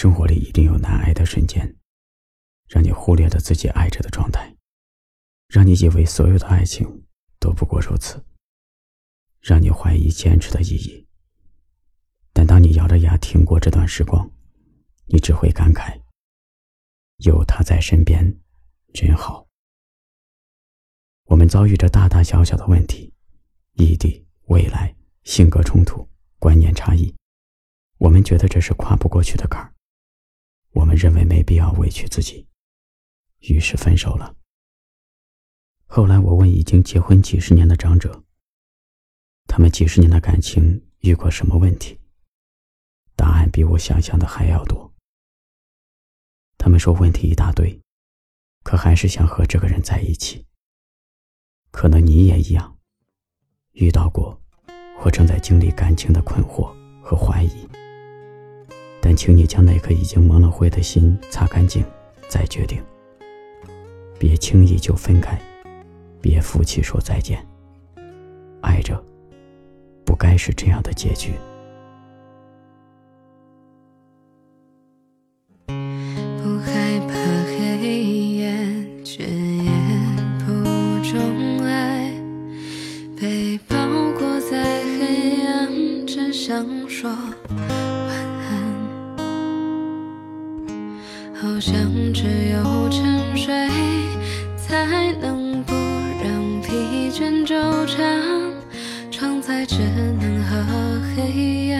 生活里一定有难挨的瞬间，让你忽略了自己爱着的状态，让你以为所有的爱情都不过如此，让你怀疑坚持的意义。但当你咬着牙挺过这段时光，你只会感慨：有他在身边，真好。我们遭遇着大大小小的问题，异地、未来、性格冲突、观念差异，我们觉得这是跨不过去的坎儿。我们认为没必要委屈自己，于是分手了。后来我问已经结婚几十年的长者，他们几十年的感情遇过什么问题？答案比我想象的还要多。他们说问题一大堆，可还是想和这个人在一起。可能你也一样，遇到过或正在经历感情的困惑和怀疑。但请你将那颗已经蒙了灰的心擦干净，再决定。别轻易就分开，别负气说再见。爱着，不该是这样的结局。不害怕黑夜，却也不钟爱。被包裹在黑暗，只想说。像只有沉睡，才能不让疲倦纠缠，常在只能和黑夜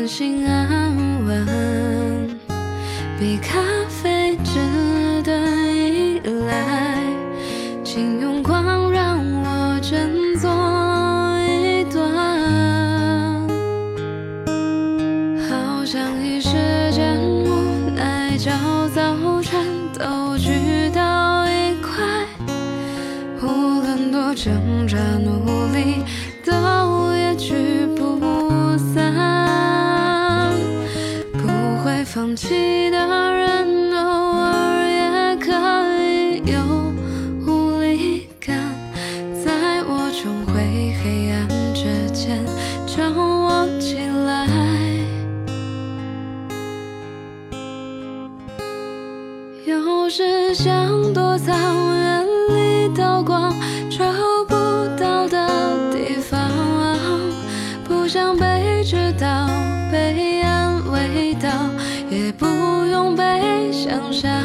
安心安稳，比咖啡值得依赖，请用光让我振作一段。好像一时间无奈，焦躁全都聚到一块，无论多挣扎努放弃的人，偶尔也可以有无力感，在我重回黑暗之前将我起来。有时想躲藏，远离刀光，找不到的地方，不想被知道，被安慰到，被想象。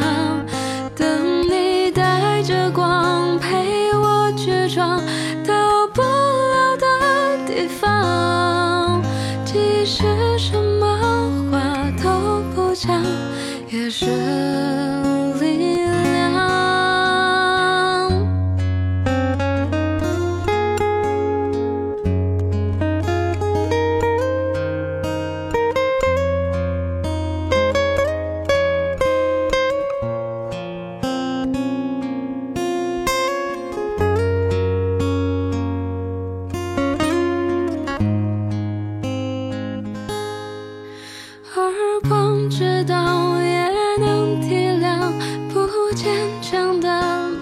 知道也能体谅不坚强的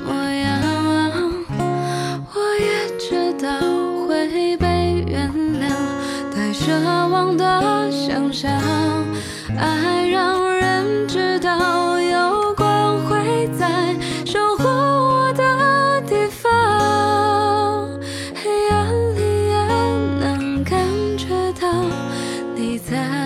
模样，我也知道会被原谅，太奢望的想象，爱让人知道有光会在守护我的地方，黑暗里也能感觉到你在。